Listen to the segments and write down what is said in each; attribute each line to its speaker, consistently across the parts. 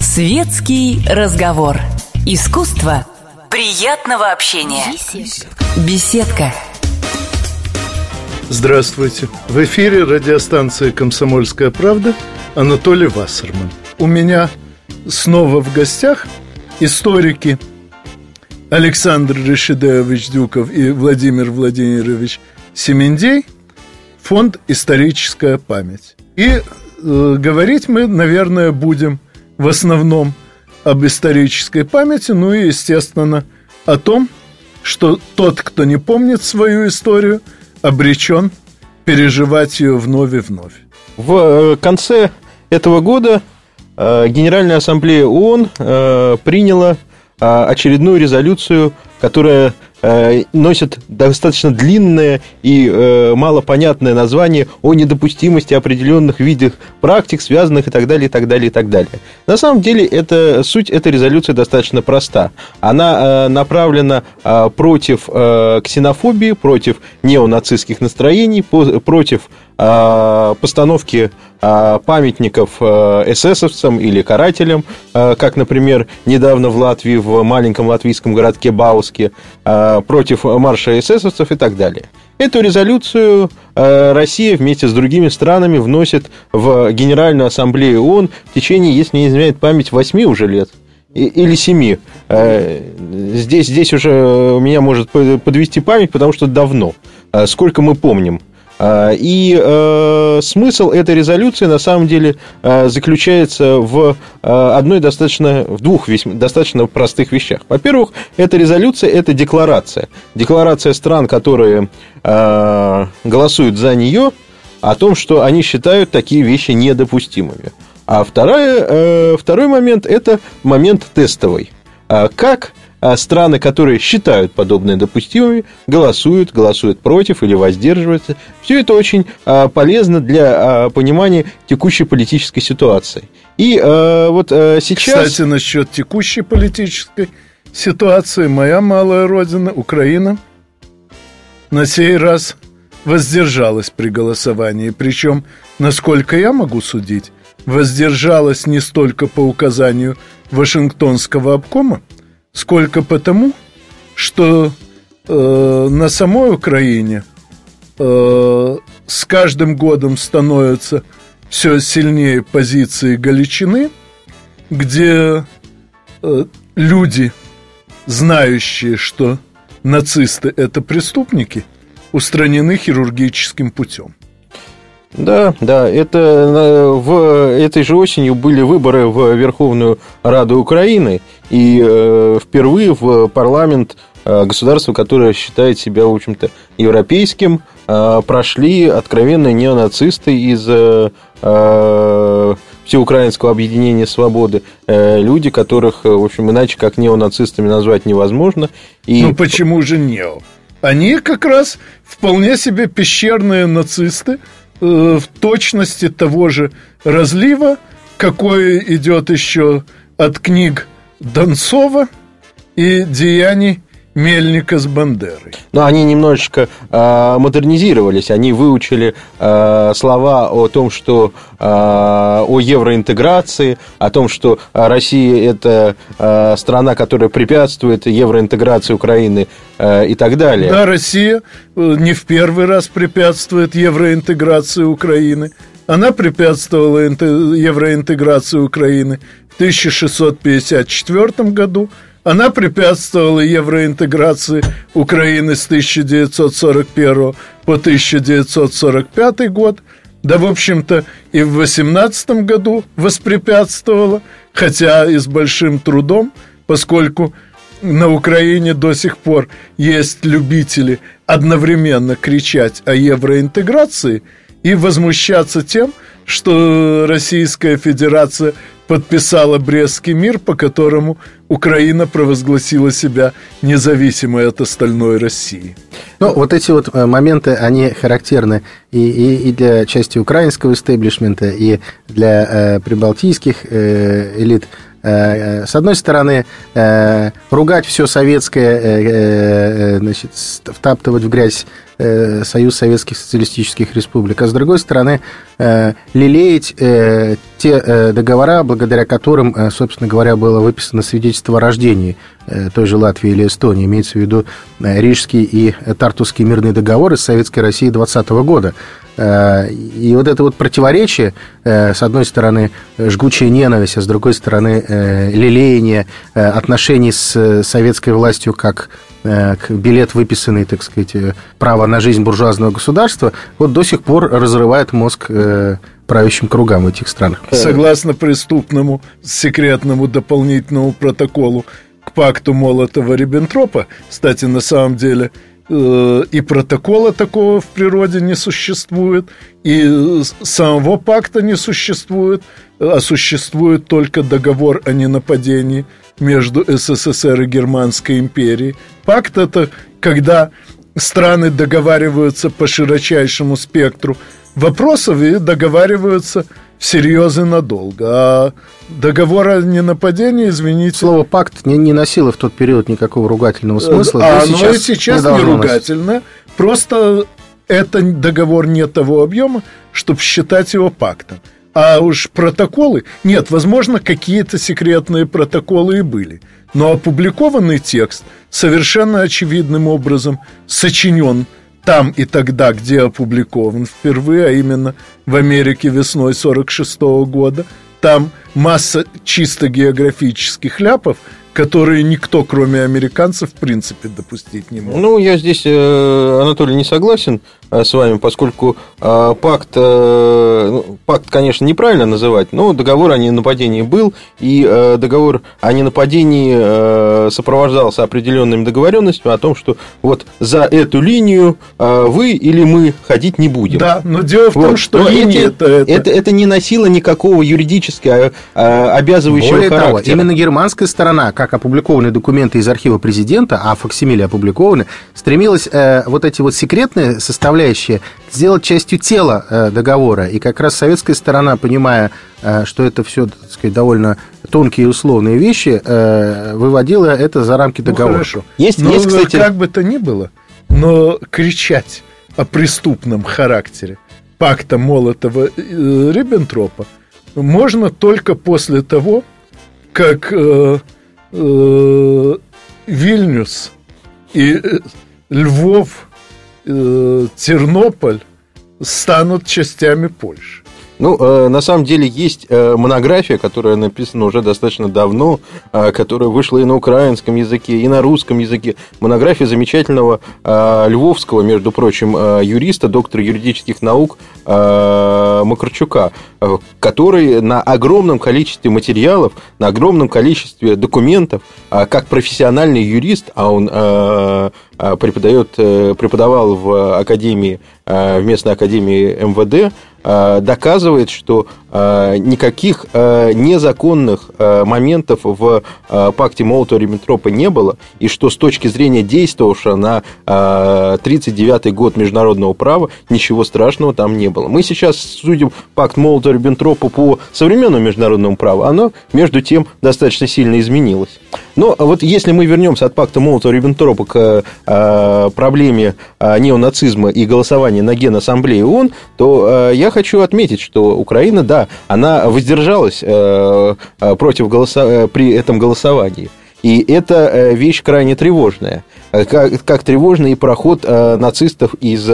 Speaker 1: Светский разговор. Искусство приятного общения. Беседка.
Speaker 2: Здравствуйте. В эфире радиостанция «Комсомольская правда» Анатолий Вассерман. У меня снова в гостях историки Александр Решидеевич Дюков и Владимир Владимирович Семендей, фонд «Историческая память». И э, говорить мы, наверное, будем в основном об исторической памяти, ну и, естественно, о том, что тот, кто не помнит свою историю, обречен переживать ее вновь и вновь.
Speaker 3: В э, конце этого года э, Генеральная Ассамблея ООН э, приняла очередную резолюцию, которая носит достаточно длинное и э, малопонятное название о недопустимости определенных видов практик, связанных и так далее, и так далее, и так далее. На самом деле, это, суть этой резолюции достаточно проста. Она э, направлена против ксенофобии, против неонацистских настроений, против постановки памятников эсэсовцам или карателям, как, например, недавно в Латвии, в маленьком латвийском городке Бауске, против марша эсэсовцев и так далее. Эту резолюцию э, Россия вместе с другими странами вносит в Генеральную Ассамблею ООН в течение, если не изменяет память, восьми уже лет или семи. Э, здесь, здесь уже меня может подвести память, потому что давно. Э, сколько мы помним – и э, смысл этой резолюции на самом деле э, заключается в э, одной достаточно, в двух достаточно простых вещах. Во-первых, эта резолюция – это декларация. Декларация стран, которые голосуют за нее, о том, что они считают такие вещи недопустимыми. А вторая, второй момент – это момент тестовый. А как а страны, которые считают подобное допустимыми, голосуют, голосуют против или воздерживаются. Все это очень а, полезно для а, понимания текущей политической ситуации. И вот сейчас...
Speaker 2: Кстати, насчет текущей политической ситуации, моя малая родина, Украина, на сей раз воздержалась при голосовании. Причем, насколько я могу судить, воздержалась не столько по указанию Вашингтонского обкома, сколько потому, что э, на самой Украине э, с каждым годом становятся все сильнее позиции Галичины, где э, люди, знающие, что нацисты это преступники, устранены хирургическим путем.
Speaker 3: Да, да, это э, в этой же осенью были выборы в Верховную Раду Украины, и э, впервые в парламент э, государства, которое считает себя, в общем-то, европейским, прошли откровенные неонацисты из Всеукраинского объединения свободы, люди, которых, в общем, иначе как неонацистами назвать невозможно.
Speaker 2: И... Ну почему же нео? Они как раз вполне себе пещерные нацисты, Э, в точности того же разлива, какой идет еще от книг Донцова и деяний Мельника с Бандерой.
Speaker 3: Но они немножечко э, модернизировались, они выучили э, слова о том, что э, о евроинтеграции, о том, что Россия это э, страна, которая препятствует евроинтеграции Украины э, и так далее.
Speaker 2: Да, Россия э, не в первый раз препятствует евроинтеграции Украины. Она препятствовала евроинтеграции Украины в 1654 году, она препятствовала евроинтеграции Украины с 1941 по 1945 год. Да, в общем-то, и в 18 году воспрепятствовала, хотя и с большим трудом, поскольку на Украине до сих пор есть любители одновременно кричать о евроинтеграции и возмущаться тем, что Российская Федерация подписала Брестский мир, по которому Украина провозгласила себя независимой от остальной России.
Speaker 4: Ну, вот эти вот э, моменты, они характерны и, и, и для части украинского истеблишмента, и для э, прибалтийских э, элит С одной стороны, ругать все советское, значит, втаптывать в грязь Союз Советских Социалистических Республик, а с другой стороны, лелеять те договора, благодаря которым, собственно говоря, было выписано свидетельство о рождении той же Латвии или Эстонии, имеется в виду Рижский и Тартусский мирные договоры с Советской Россией 20 года. Э, и вот это вот противоречие, э, с одной стороны, жгучая ненависть, а с другой стороны, э, лелеяние отношений с советской властью как билет, выписанный, так сказать, право на жизнь буржуазного государства, вот до сих пор разрывает мозг правящим кругам в этих странах.
Speaker 2: Согласно преступному секретному дополнительному протоколу пакту Молотова-Риббентропа, кстати, на самом деле – Э, и протокола такого в природе не существует, и самого пакта не существует, а существует только договор о ненападении между СССР и Германской империей. Пакт – это когда страны договариваются по широчайшему спектру вопросов и договариваются всерьез и надолго. А договор о ненападении, извините...
Speaker 4: Слово «пакт» не, не носило в тот период никакого ругательного смысла.
Speaker 2: А оно сейчас, сейчас не, не ругательно. Просто это договор не того объема, чтобы считать его пактом. А уж протоколы... Нет, возможно, какие-то секретные протоколы и были. Но опубликованный текст совершенно очевидным образом сочинен там и тогда, где опубликован впервые, а именно в Америке весной 46 -го года. Там масса чисто географических ляпов, которые никто, кроме американцев, в принципе, допустить не может.
Speaker 3: Ну, я здесь, э, Анатолий, не согласен. Э, с вами, поскольку э, пакт, э, ну, пакт, конечно, неправильно называть, но договор о ненападении был, и договор о ненападении сопровождался определенными договоренностями о том, что вот за эту линию вы или мы ходить не будем.
Speaker 2: Да, но дело в вот. том, что
Speaker 3: линия это, это... Это, это не носило никакого юридически обязывающего Более характера.
Speaker 4: Того, именно германская сторона, как опубликованы документы из архива президента, а факсимили опубликованы, стремилась вот эти вот секретные составляющие составляющие, сделать частью тела э, договора. И как раз советская сторона, понимая, э, что это все, так сказать, довольно тонкие и условные вещи, э, выводила это за рамки ну, договора. Ну, хорошо.
Speaker 2: Есть, но, есть, кстати... Как бы то ни было, но кричать о преступном характере пакта Молотова-Риббентропа можно только после того, как э, э, Вильнюс и Львов э, Тернополь станут частями Польши.
Speaker 3: Ну, э, на самом деле есть э, монография, которая написана уже достаточно давно, э, которая вышла и на украинском языке, и на русском языке. Монография замечательного львовского, между прочим, юриста, доктора юридических наук Макарчука, который на огромном количестве материалов, на огромном количестве документов, как профессиональный юрист, а он преподает, преподавал в академии, в местной академии МВД, Э, доказывает, что э, никаких э, незаконных моментов в пакте Молотова-Риббентропа не было, и что с точки зрения действовавшего на 1939 год международного права ничего страшного там не было. Мы сейчас судим пакт Молотова-Риббентропа по современному международному праву, оно, между тем, достаточно сильно изменилось. Но вот если мы вернемся от пакта Молотова-Риббентропа к проблеме неонацизма и голосования на Генассамблее ООН, то я хочу отметить, что Украина, да, она воздержалась э, э, против голоса... Э, при этом голосовании. И это вещь крайне тревожная. Как, как тревожный и проход нацистов из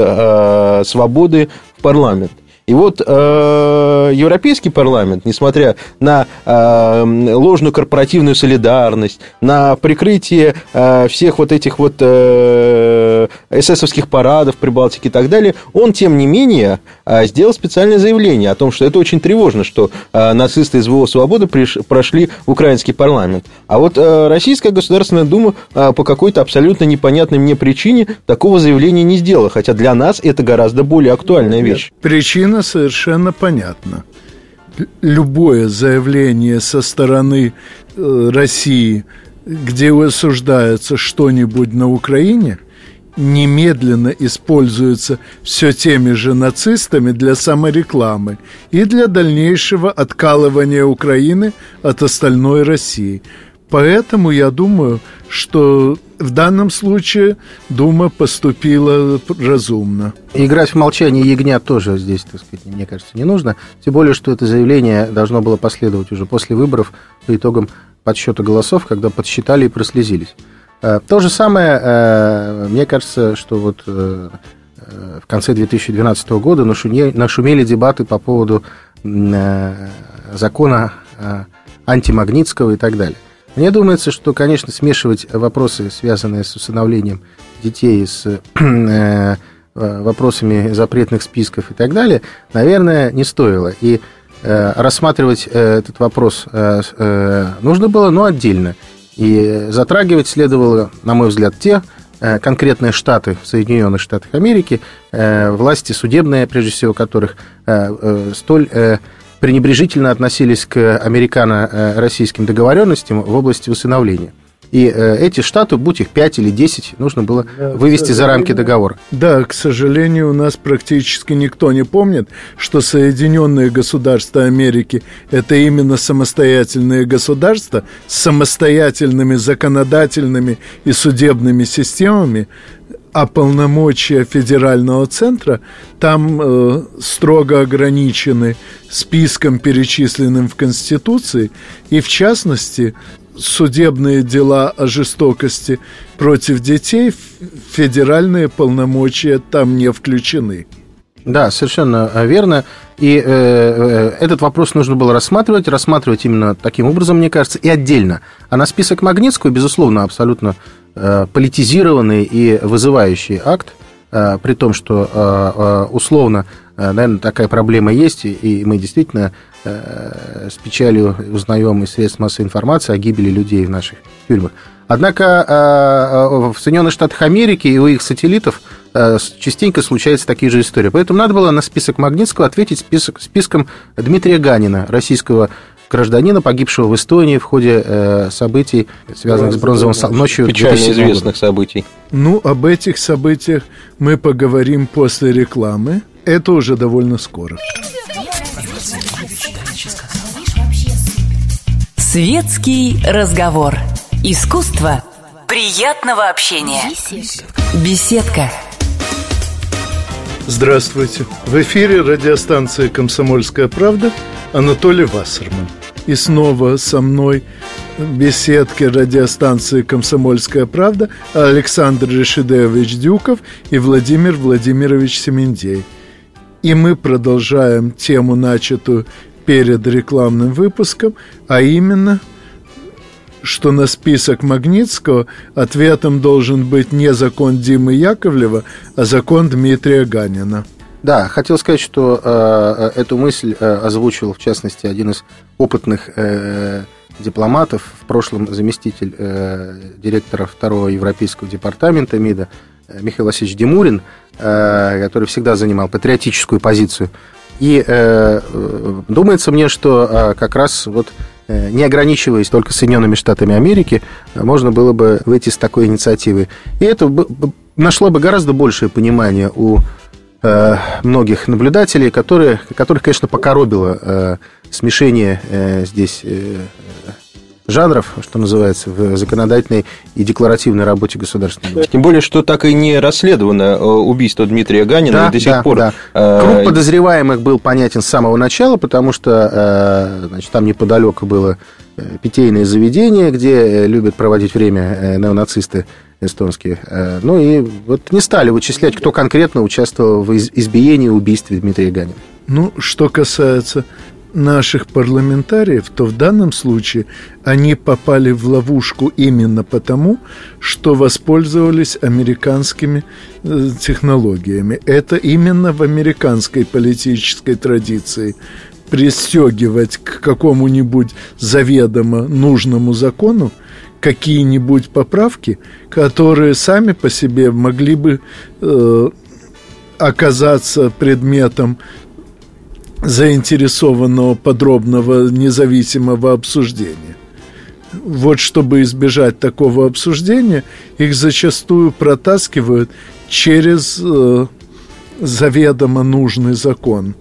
Speaker 3: свободы в парламент. И вот э, Европейский парламент, несмотря на э, ложную корпоративную солидарность, на прикрытие э, всех вот этих вот э, эсэсовских парадов при Балтике и так далее, он, тем не менее, э, сделал специальное заявление о том, что это очень тревожно, что э, нацисты из ВО «Свободы» приш, прошли в украинский парламент. А вот э, Российская Государственная Дума э, по какой-то абсолютно непонятной мне причине такого заявления не сделала, хотя для нас это гораздо более актуальная вещь.
Speaker 2: Причина совершенно понятно. Любое заявление со стороны э, России, где осуждается что-нибудь на Украине, немедленно используются все теми же нацистами для саморекламы и для дальнейшего откалывания Украины от остальной России. Поэтому я думаю, что в данном случае Дума поступила разумно.
Speaker 4: Играть в молчание ягнят тоже здесь, так сказать, мне кажется, не нужно. Тем более, что это заявление должно было последовать уже после выборов по итогам подсчета голосов, когда подсчитали и прослезились. Э, то же самое, э, мне кажется, что вот э, в конце 2012 года нашумели дебаты по поводу закона антимагнитского и так далее. Мне думается, что, конечно, смешивать вопросы, связанные с усыновлением детей, с э, вопросами запретных списков и так далее, наверное, не стоило. И э, рассматривать э, этот вопрос нужно было, но отдельно. И затрагивать следовало, на мой взгляд, те конкретные штаты в Соединенных Штатах Америки, власти судебные, прежде всего, которых столь пренебрежительно относились к американо-российским договоренностям в области усыновления. И э, эти штаты, будь их 5 или 10, нужно было да, вывести за рамки договора.
Speaker 2: Да, к сожалению, у нас практически никто не помнит, что Соединенные Государства Америки – это именно самостоятельные государства с самостоятельными законодательными и судебными системами, а полномочия федерального центра там э, строго ограничены списком, перечисленным в Конституции, и в частности судебные дела о жестокости против детей, федеральные полномочия там не включены.
Speaker 4: Да, совершенно верно. И э, э, этот вопрос нужно было рассматривать, рассматривать именно таким образом, мне кажется, и отдельно. А на список Магнитского, безусловно, абсолютно Э, политизированный и вызывающий акт, э, при том, что э, условно, наверное, такая проблема есть, и мы действительно с печалью узнаем из средств массовой информации о гибели людей в наших тюрьмах. Однако в Соединенных Штатах Америки и у их сателлитов частенько случаются такие же истории. Поэтому надо было на список Магнитского ответить список, списком Дмитрия Ганина, российского гражданина, погибшего в Эстонии в ходе э, событий, связанных с бронзовым ночью.
Speaker 3: Печально известных событий.
Speaker 2: Ну, об этих событиях мы поговорим после рекламы. Это уже довольно скоро.
Speaker 1: Светский разговор. Искусство приятного общения. Беседка.
Speaker 2: Здравствуйте. В эфире радиостанция «Комсомольская правда» Анатолий Вассерман. И снова со мной в беседке радиостанции «Комсомольская правда» Александр Решидеевич Дюков и Владимир Владимирович Семендей. И мы продолжаем тему, начатую перед рекламным выпуском, а именно, что на список Магнитского ответом должен быть не закон Димы Яковлева, а закон Дмитрия Ганина –
Speaker 4: да, хотел сказать, что э, э, эту мысль э, озвучил, в частности, один из опытных э, дипломатов, в прошлом заместитель э, директора второго европейского департамента МИДа э, Михаил Васильевич Демурин, э, который всегда занимал патриотическую позицию. И э, думается мне, что э, как раз вот э, не ограничиваясь только Соединенными Штатами Америки, можно было бы выйти с такой инициативой. И это нашло бы гораздо большее понимание у Э, многих наблюдателей, которые, которых, конечно, покоробило э, смешение э, здесь э, жанров, что называется, в законодательной и декларативной работе государственной.
Speaker 3: Тем более, что так и не расследовано э, убийство Дмитрия Ганина да, и до сих да, пор. Да.
Speaker 4: Э, Круг подозреваемых был понятен с самого начала, потому что значит, там неподалеку было питейное заведение, где любят проводить время неонацисты эстонские. Э, ну и вот не стали вычислять, кто конкретно участвовал в избиении и убийстве Дмитрия Ганина.
Speaker 2: Ну, что касается наших парламентариев, то в данном случае они попали в ловушку именно потому, что воспользовались американскими э, технологиями. Это именно в американской политической традиции пристегивать к какому-нибудь заведомо нужному закону какие-нибудь поправки, которые сами по себе могли бы э, оказаться предметом заинтересованного подробного независимого обсуждения. вот чтобы избежать такого обсуждения, их зачастую протаскивают через э, заведомо нужный закон.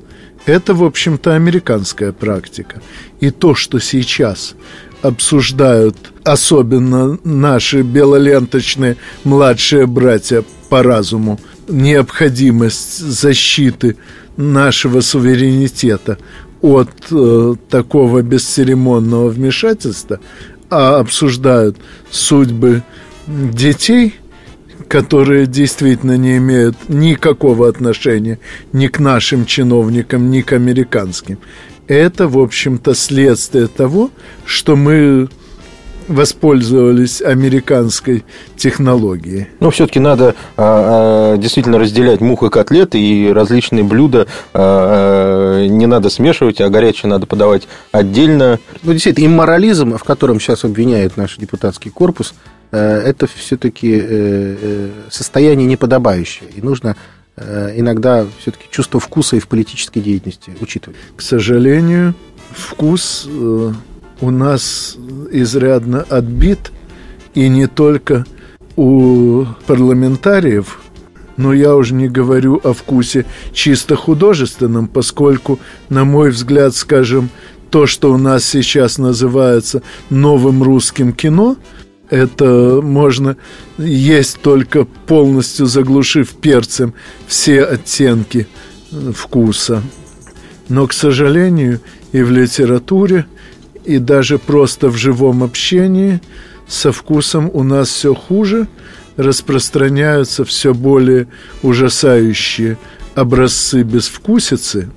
Speaker 2: Это, в общем-то, американская практика. И то, что сейчас обсуждают, особенно наши белоленточные младшие братья по разуму, необходимость защиты нашего суверенитета от э, такого бесцеремонного вмешательства, а обсуждают судьбы детей, которые действительно не имеют никакого отношения ни к нашим чиновникам, ни к американским. Это, в общем-то, следствие того, что мы воспользовались американской технологией.
Speaker 3: Но все-таки надо а, а, действительно разделять мух и котлеты, и различные блюда а, а, не надо смешивать, а горячее надо подавать отдельно.
Speaker 4: Ну, действительно, имморализм, в котором сейчас обвиняет наш депутатский корпус, э, это все-таки э, э, состояние неподобающее. И нужно иногда все-таки чувство вкуса и в политической деятельности учитывать.
Speaker 2: К сожалению, вкус у нас изрядно отбит, и не только у парламентариев, но я уже не говорю о вкусе чисто художественном, поскольку, на мой взгляд, скажем, то, что у нас сейчас называется новым русским кино, это можно есть только полностью заглушив перцем все оттенки вкуса. Но, к сожалению, и в литературе, и даже просто в живом общении со вкусом у нас все хуже, распространяются все более ужасающие образцы безвкусицы,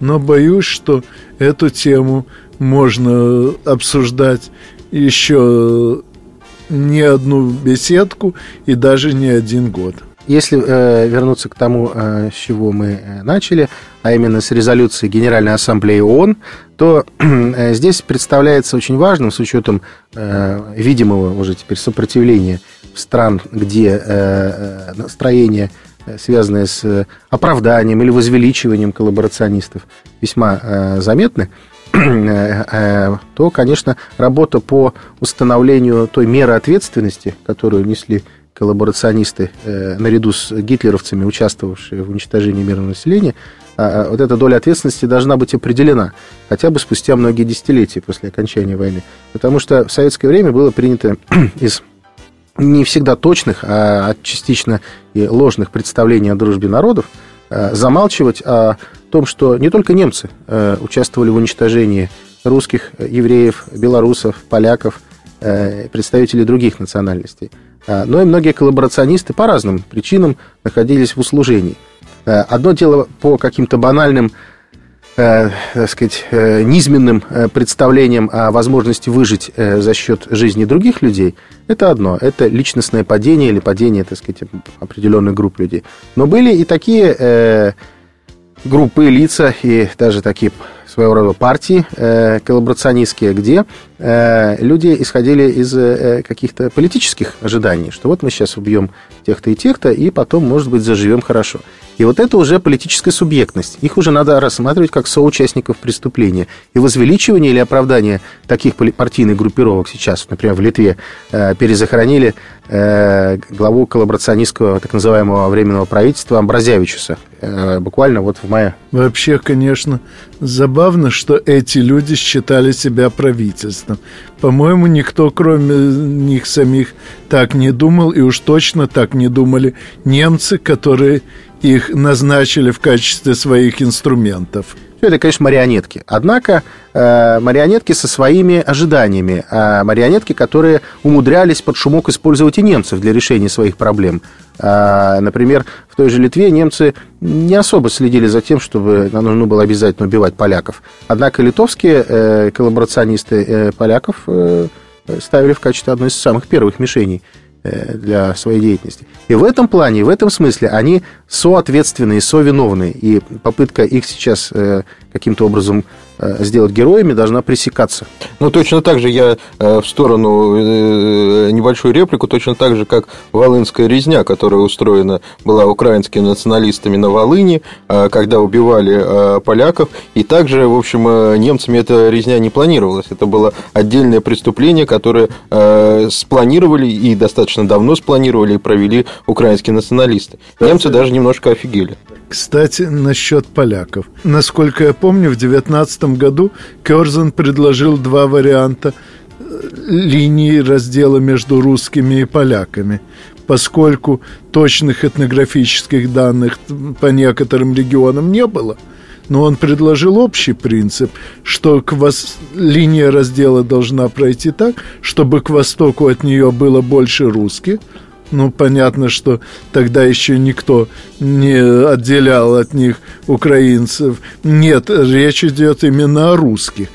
Speaker 2: но боюсь, что эту тему можно обсуждать еще не одну беседку и даже не один год.
Speaker 4: Если э, вернуться к тому, э, с чего мы э, начали, а именно с резолюции Генеральной Ассамблеи ООН, то э, здесь представляется очень важным, с учетом э, видимого уже теперь сопротивления стран, где э, э настроение, э, связанное с оправданием или возвеличиванием коллаборационистов, весьма э, заметны, то, конечно, работа по установлению той меры ответственности, которую несли коллаборационисты э, наряду с гитлеровцами, участвовавшие в уничтожении мирного населения, а, а вот эта доля ответственности должна быть определена хотя бы спустя многие десятилетия после окончания войны. Потому что в советское время было принято из не всегда точных, а частично и ложных представлений о дружбе народов э, замалчивать о том, что не только немцы э, участвовали в уничтожении русских, евреев, белорусов, поляков, э, представителей других национальностей – но и многие коллаборационисты по разным причинам находились в услужении. Одно дело по каким-то банальным э, так сказать, э, низменным э, представлениям о возможности выжить за счет жизни других людей, это одно. Это личностное падение или падение, так сказать, определенной группы людей. Но были и такие группы, лица и даже такие своего рода партии э, коллаборационистские, где э, люди исходили из э, каких-то политических ожиданий, что вот мы сейчас убьем тех-то и тех-то, и потом, может быть, заживем хорошо. И вот это уже политическая субъектность. Их уже надо рассматривать как соучастников преступления. И возвеличивание или оправдание таких партийных группировок сейчас, например, в Литве, э, перезахоронили э, главу коллаборационистского так называемого временного правительства Амбразявичуса э, буквально вот в мае.
Speaker 2: Вообще, конечно, забавно, что эти люди считали себя правительством. По-моему, никто, кроме них самих, так не думал, и уж точно так не думали немцы, которые их назначили в качестве своих инструментов.
Speaker 4: Это, конечно, марионетки. Однако э, марионетки со своими ожиданиями. Э, марионетки, которые умудрялись под шумок использовать и немцев для решения своих проблем. Э, например, в той же Литве немцы не особо следили за тем, чтобы нам нужно было обязательно убивать поляков. Однако литовские э, коллаборационисты э, поляков э, ставили в качестве одной из самых первых мишеней для своей деятельности. И в этом плане, в этом смысле они соответственные, совиновные. И попытка их сейчас э, каким-то образом Э, сделать героями, должна пресекаться.
Speaker 3: Ну, точно так же я э, в сторону э, небольшую реплику, точно так же, как Волынская резня, которая устроена была украинскими националистами на Волыни, когда убивали поляков. И также, в общем, немцами эта резня не планировалась. Это было отдельное преступление, которое спланировали и достаточно давно спланировали и провели украинские националисты. Немцы даже немножко офигели.
Speaker 2: Кстати, насчет поляков. Насколько я помню, в 19 году Керзен предложил два варианта э, линии раздела между русскими и поляками, поскольку точных этнографических данных по некоторым регионам не было. Но он предложил общий принцип, что к вос... линия раздела должна пройти так, чтобы к востоку от нее было больше русских, ну, понятно, что тогда еще никто не отделял от них украинцев. Нет, речь идет именно о русских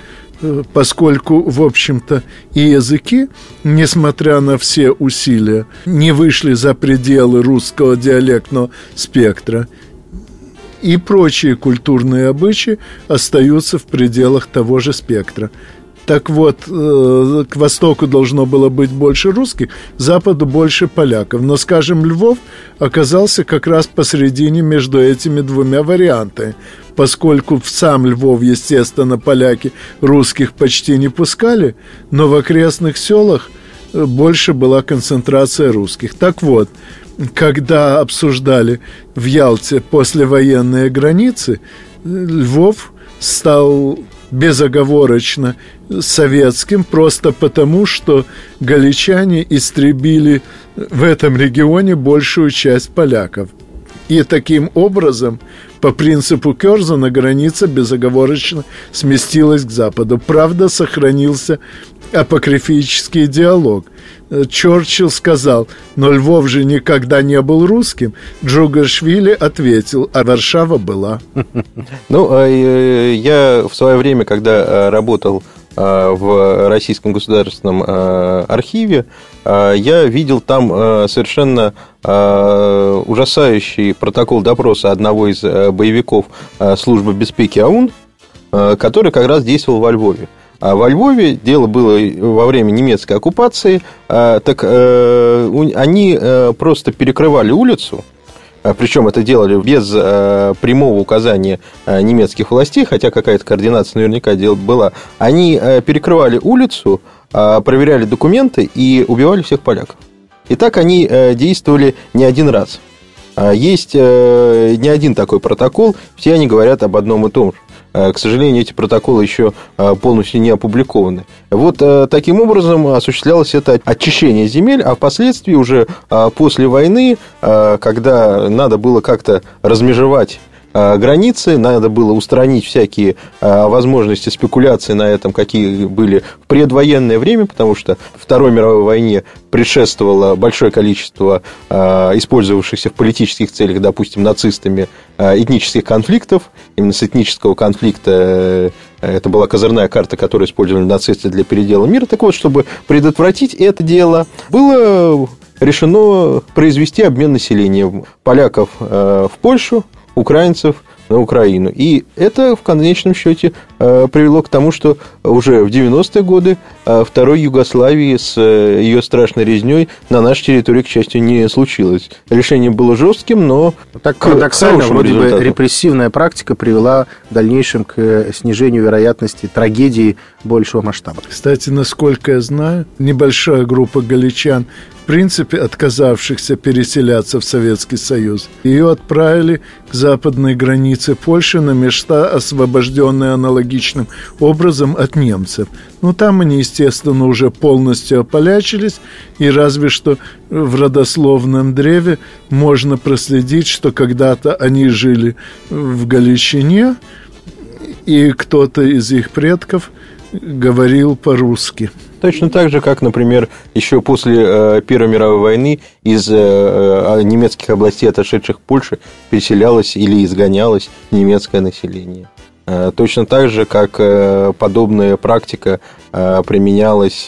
Speaker 2: поскольку, в общем-то, и языки, несмотря на все усилия, не вышли за пределы русского диалектного спектра, и прочие культурные обычаи остаются в пределах того же спектра. Так вот, э, к востоку должно было быть больше русских, к западу больше поляков. Но, скажем, Львов оказался как раз посередине между этими двумя вариантами. Поскольку в сам Львов, естественно, поляки русских почти не пускали, но в окрестных селах э, больше была концентрация русских. Так вот, когда обсуждали в Ялте послевоенные границы, Львов стал безоговорочно советским, просто потому, что галичане истребили в этом регионе большую часть поляков. И таким образом, по принципу Керзена, граница безоговорочно сместилась к западу. Правда, сохранился апокрифический диалог. Черчилл сказал, но Львов же никогда не был русским. Джугашвили ответил, а Варшава была.
Speaker 3: Ну, а, э, я в свое время, когда э, работал э, в Российском государственном архиве, я видел там совершенно ужасающий протокол допроса одного из боевиков службы беспеки АУН, который как раз действовал во Львове. А во Львове дело было во время немецкой оккупации, а, так э, они э, просто перекрывали улицу, а, причем это делали без э, прямого указания немецких властей, хотя какая-то координация наверняка была. Они перекрывали улицу, проверяли документы и убивали всех поляков. И так они действовали не один раз. Есть не один такой протокол, все они говорят об одном и том же. Э, к сожалению, эти протоколы еще э, полностью не опубликованы. Вот э, таким образом осуществлялось это очищение земель, а впоследствии уже после войны, когда надо было как-то размежевать границы, надо было устранить всякие э, возможности спекуляции на этом, какие были в предвоенное время, потому что Второй мировой войне предшествовало большое количество э, использовавшихся в политических целях, допустим, нацистами этнических конфликтов. Именно с этнического конфликта это была козырная карта, которую использовали нацисты для передела мира. Так вот, чтобы предотвратить это дело, было решено произвести обмен населением поляков в Польшу, украинцев на Украину. И это в конечном счете э, привело к тому, что уже в 90-е годы э, второй Югославии с э, ее страшной резней на нашей территории, к счастью, не случилось. Решение было жестким, но
Speaker 4: так парадоксально, вроде результату. бы репрессивная практика привела в дальнейшем к снижению вероятности трагедии большего масштаба.
Speaker 2: Кстати, насколько я знаю, небольшая группа галичан принципе отказавшихся переселяться в Советский Союз. Ее отправили к западной границе Польши на места, освобожденные аналогичным образом от немцев. Ну, там они, естественно, уже полностью ополячились, и разве что в родословном древе можно проследить, что когда-то они жили в Галичине, и кто-то из их предков говорил по-русски.
Speaker 3: Точно так же, как, например, еще после э, Первой мировой войны из э, э, немецких областей, отошедших в Польшу, переселялось или изгонялось немецкое население. Точно так же, как подобная практика применялась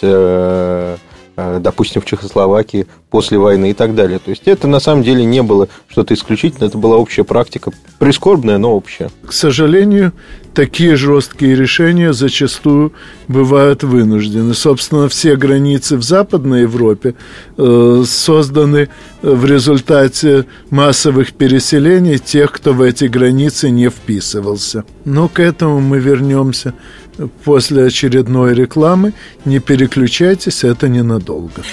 Speaker 3: допустим, в Чехословакии после войны и так далее. То есть это на самом деле не было что-то исключительное, это была общая практика, прискорбная, но общая.
Speaker 2: К сожалению, такие жесткие решения зачастую бывают вынуждены. Собственно, все границы в Западной Европе э, созданы в результате массовых переселений тех, кто в эти границы не вписывался. Но к этому мы вернемся после очередной рекламы. Не переключайтесь, это ненадолго.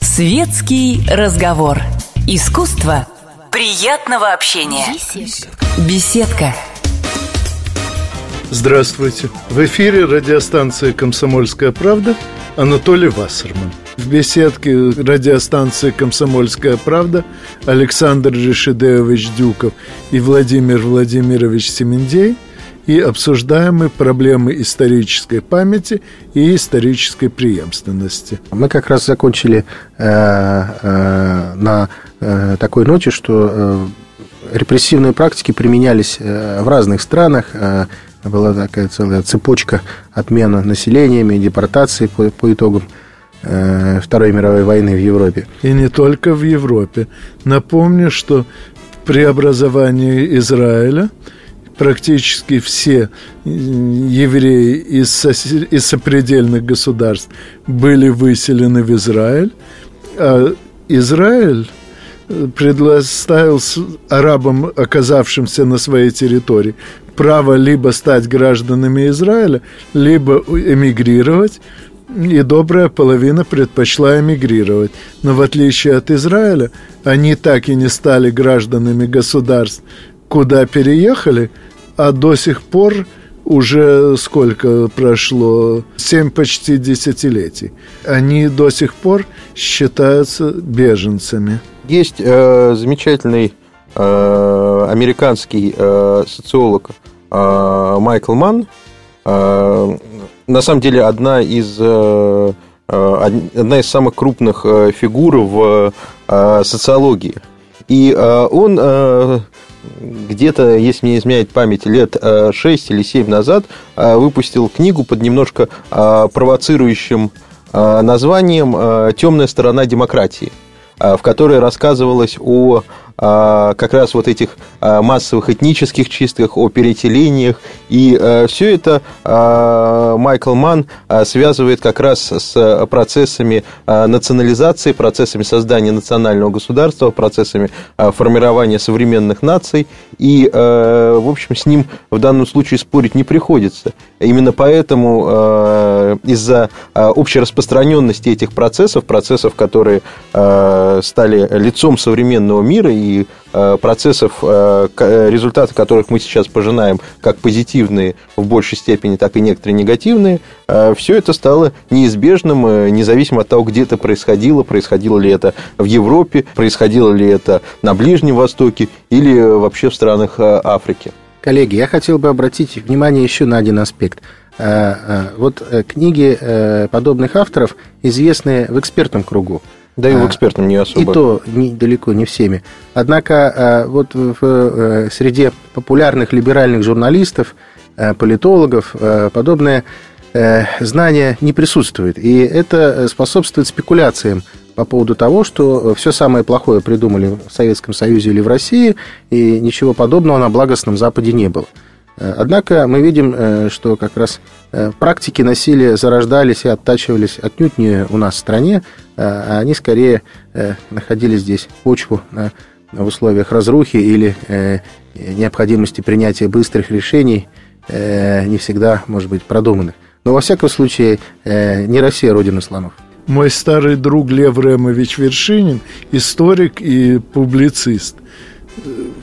Speaker 1: Светский разговор. Искусство приятного общения. Беседка.
Speaker 2: Здравствуйте. В эфире радиостанция «Комсомольская правда» Анатолий Вассерман. В беседке радиостанции «Комсомольская правда» Александр Решидеевич Дюков и Владимир Владимирович Семендей и обсуждаем мы проблемы исторической памяти и исторической преемственности.
Speaker 4: Мы как раз закончили э, э, на э, такой ноте, что э, репрессивные практики применялись э, в разных странах. Э, была такая целая цепочка отмена населениями, депортации по, по итогам Второй мировой войны в Европе.
Speaker 2: И не только в Европе. Напомню, что при образовании Израиля практически все евреи из, сосед... из сопредельных государств были выселены в Израиль, а Израиль э, предоставил арабам, оказавшимся на своей территории, право либо стать гражданами Израиля, либо эмигрировать и добрая половина предпочла эмигрировать. Но в отличие от Израиля, они так и не стали гражданами государств, куда переехали, а до сих пор уже сколько прошло? Семь почти десятилетий. Они до сих пор считаются беженцами.
Speaker 3: Есть э, замечательный э, американский э, социолог э, Майкл Манн, э, на самом деле одна из э, э, одна из самых крупных э, фигур в социологии. И он где-то, если мне изменяет память, лет 6 или 7 назад выпустил книгу под немножко провоцирующим названием «Темная сторона демократии», в которой рассказывалось о как раз вот этих а, массовых этнических чистках, о переселениях. И а, все это Майкл Ман связывает как раз с процессами национализации, процессами создания национального государства, процессами формирования современных наций. И, в общем, с ним в данном случае спорить не приходится. Именно поэтому из-за общей распространенности этих процессов, процессов, которые стали лицом современного мира и э, процессов, э, э, результаты которых мы сейчас пожинаем, как позитивные в большей степени, так и некоторые негативные, все это стало неизбежным, независимо от того, где это происходило, происходило ли это в Европе, происходило ли это на Ближнем Востоке или вообще в странах Африки.
Speaker 4: Коллеги, я хотел бы обратить внимание еще на один аспект. Вот книги подобных авторов известны в экспертном кругу.
Speaker 3: Да и в а, экспертном не особо.
Speaker 4: И то не, далеко не всеми. Однако а, вот в э, среде популярных либеральных журналистов, э, политологов э, подобное знание не присутствует. И это способствует спекуляциям по поводу того, что все самое плохое придумали в Советском Союзе или в России, и ничего подобного на благостном Западе не было. Однако мы видим, что как раз практики насилия зарождались и оттачивались отнюдь не у нас в стране, а они скорее э, находили здесь почву в условиях разрухи или э, необходимости принятия быстрых решений, э, не всегда, может быть, продуманных. Но, во всяком случае, не Россия родина слонов.
Speaker 2: Мой старый друг Лев Ремович Вершинин, историк и публицист,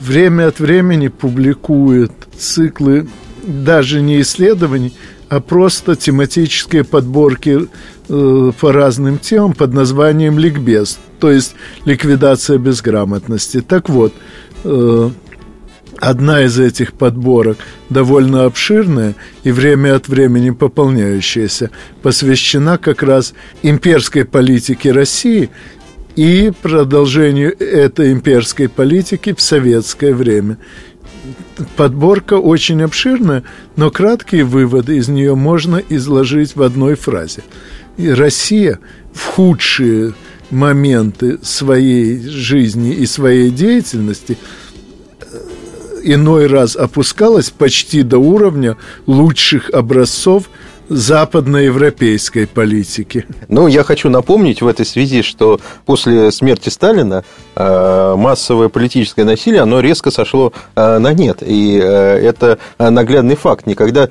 Speaker 2: время от времени публикует циклы даже не исследований, а просто тематические подборки э, по разным темам под названием «Ликбез», то есть «Ликвидация безграмотности». Так вот, э, одна из этих подборок, довольно обширная и время от времени пополняющаяся, посвящена как раз имперской политике России и продолжению этой имперской политики в советское время. подборка очень обширная, но краткие выводы из нее можно изложить в одной фразе. Россия в худшие моменты своей жизни и своей деятельности э, иной раз опускалась почти до уровня лучших образцов западноевропейской политики.
Speaker 3: Ну, я хочу напомнить в этой связи, что после смерти Сталина э, массовое политическое насилие, оно резко сошло э, на нет. И э, это наглядный факт. Никогда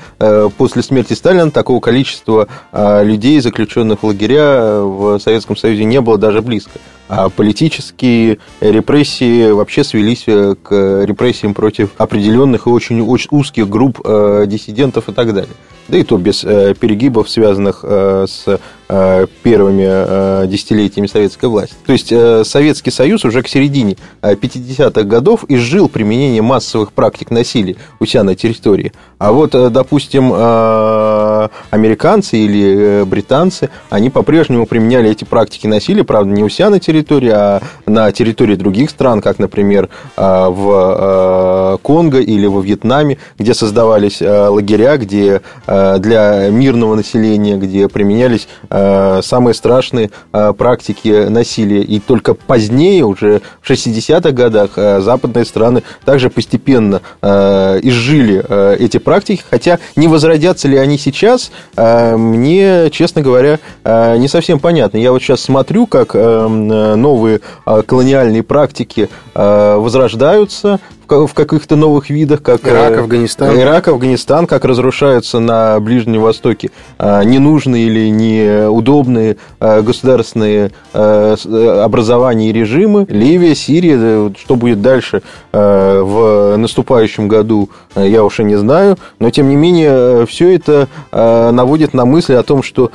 Speaker 3: после смерти Сталина такого количества людей, заключенных в лагеря в Советском Союзе не было даже близко. А политические репрессии вообще свелись к репрессиям против определенных и очень, очень узких групп диссидентов и так далее да и то без э, перегибов, связанных э, с первыми десятилетиями советской власти. То есть Советский Союз уже к середине 50-х годов изжил применение массовых практик насилия у себя на территории. А вот, допустим, американцы или британцы, они по-прежнему применяли эти практики насилия, правда, не у себя на территории, а на территории других стран, как, например, в Конго или во Вьетнаме, где создавались лагеря, где Э, для мирного населения, где применялись э, самые страшные э, практики насилия. И только позднее, уже в 60-х годах, западные страны также постепенно изжили эти практики, хотя не возродятся ли они сейчас, мне, честно говоря, не совсем понятно. Я вот сейчас смотрю, как новые колониальные практики возрождаются, в каких-то новых видах, как
Speaker 4: Ирак, э, Афганистан.
Speaker 3: Ирак, Афганистан, как разрушаются на Ближнем Востоке а, ненужные или неудобные а, государственные образования и режимы. Ливия, Сирия, что будет дальше в наступающем году, я уже не знаю, но тем не менее все это наводит на мысли о том, что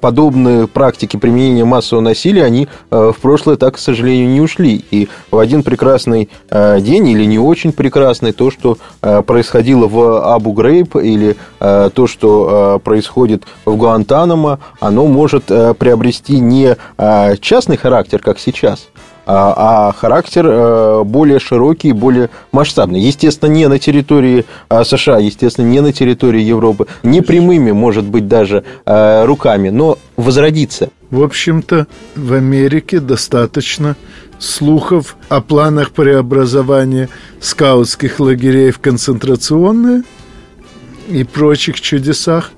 Speaker 3: подобные практики применения массового насилия, они в прошлое так, к сожалению, не ушли. И в один прекрасный день очень или не очень прекрасной, то, что э, происходило в Абу-Грейб или э, то, что э, происходит в Гуантанамо, оно может приобрести не частный характер, как сейчас, а, а характер более широкий, более масштабный. Естественно, не на территории США, естественно, не на территории Европы, не прямыми, может быть, даже руками, но возродиться.
Speaker 2: В общем-то, в Америке достаточно слухов о планах преобразования скаутских лагерей в концентрационные и прочих чудесах.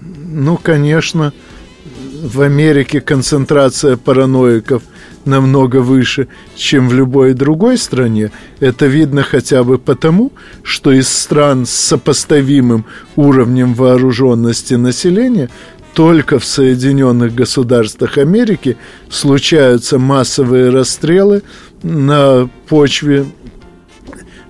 Speaker 2: Ну, конечно, в Америке концентрация параноиков намного выше, чем в любой другой стране. Это видно хотя бы потому, что из стран с сопоставимым уровнем вооруженности населения только в Соединенных Государствах Америки случаются массовые расстрелы на почве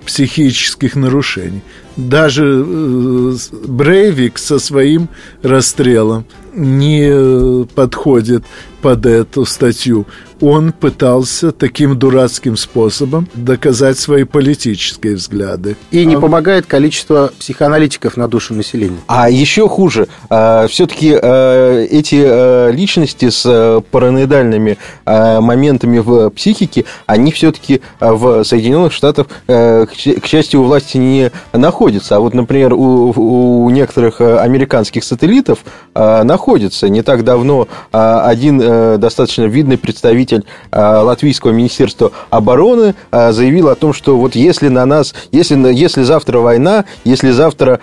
Speaker 2: психических нарушений. Даже э, Брейвик со своим расстрелом не подходит под эту статью. Он пытался таким дурацким способом доказать свои политические взгляды.
Speaker 4: И не а... помогает количество психоаналитиков на душу населения.
Speaker 3: А еще хуже, а, все-таки эти личности с параноидальными моментами в психике, они все-таки в Соединенных Штатах, к счастью, у власти не находятся. А вот, например, у, у некоторых американских сателлитов находится. Не так давно один Э, достаточно видный представитель э, Латвийского министерства обороны э, заявил о том, что вот если на нас, если, если завтра война, если завтра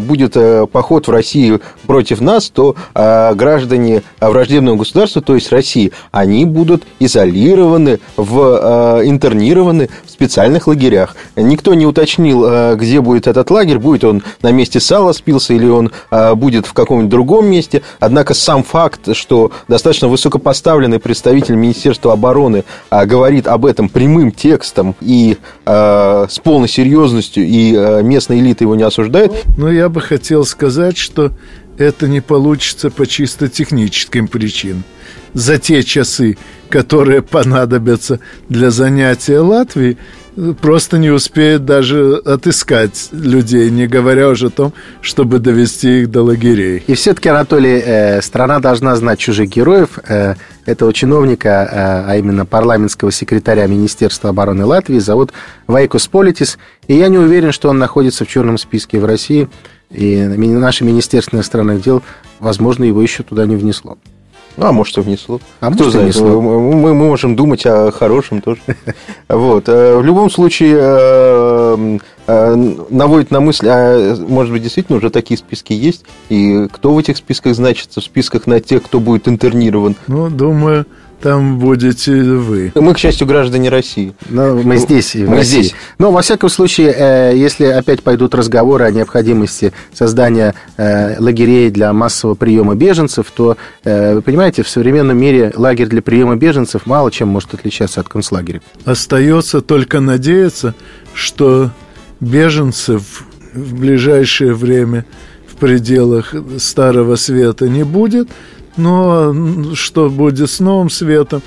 Speaker 3: будет поход в Россию против нас, то граждане враждебного государства, то есть России, они будут изолированы, в, интернированы в специальных лагерях. Никто не уточнил, где будет этот лагерь, будет он на месте сала спился или он будет в каком-нибудь другом месте. Однако сам факт, что достаточно высокопоставленный представитель Министерства обороны а, говорит об этом прямым текстом и а, с полной серьезностью, и а, местная элита его не осуждает.
Speaker 2: Но я бы хотел сказать, что это не получится по чисто техническим причинам. За те часы, которые понадобятся для занятия Латвии, просто не успеет даже отыскать людей, не говоря уже о том, чтобы довести их до лагерей.
Speaker 4: И все-таки, Анатолий, э, страна должна знать чужих героев. Э, этого чиновника, э, а именно парламентского секретаря Министерства обороны Латвии, зовут Вайкус Политис. И я не уверен, что он находится в черном списке в России. И наше Министерство иностранных дел, возможно, его еще туда не внесло.
Speaker 3: Ну, а может, и внесло.
Speaker 4: А Кто может, знает, внесло.
Speaker 3: Мы, мы можем думать о хорошем тоже. Вот. Э, в любом случае, э, э, наводит на мысль, а может быть, действительно уже такие списки есть, и кто в этих списках значится, в списках на тех, кто будет интернирован?
Speaker 2: Ну, думаю, там будете вы.
Speaker 3: Мы, к счастью, граждане России.
Speaker 4: Но мы здесь.
Speaker 3: Мы России. здесь.
Speaker 4: Но, во всяком случае, э, если опять пойдут разговоры о необходимости создания э, лагерей для массового приема беженцев, то, э, вы понимаете, в современном мире лагерь для приема беженцев мало чем может отличаться от концлагеря.
Speaker 2: Остается только надеяться, что беженцев в ближайшее время в пределах Старого Света не будет, но что будет с новым светом,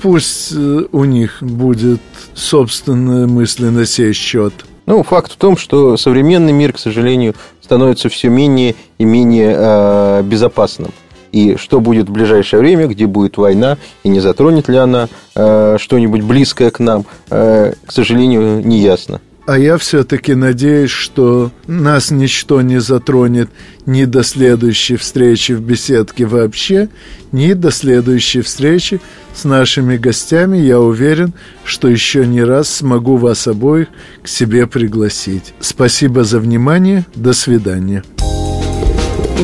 Speaker 2: пусть э, у них будет собственная мысль на сей счет.
Speaker 3: Ну, факт в том, что современный мир, к сожалению, становится все менее и менее э, безопасным. И что будет в ближайшее время, где будет война, и не затронет ли она э, что-нибудь близкое к нам, э, к сожалению, не ясно.
Speaker 2: А я все-таки надеюсь, что нас ничто не затронет ни до следующей встречи в беседке вообще, ни до следующей встречи с нашими гостями. Я уверен, что еще не раз смогу вас обоих к себе пригласить. Спасибо за внимание. До свидания.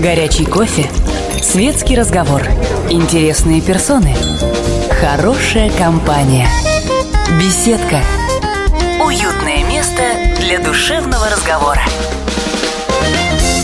Speaker 1: Горячий кофе, светский разговор, интересные персоны, хорошая компания, беседка – для душевного разговора.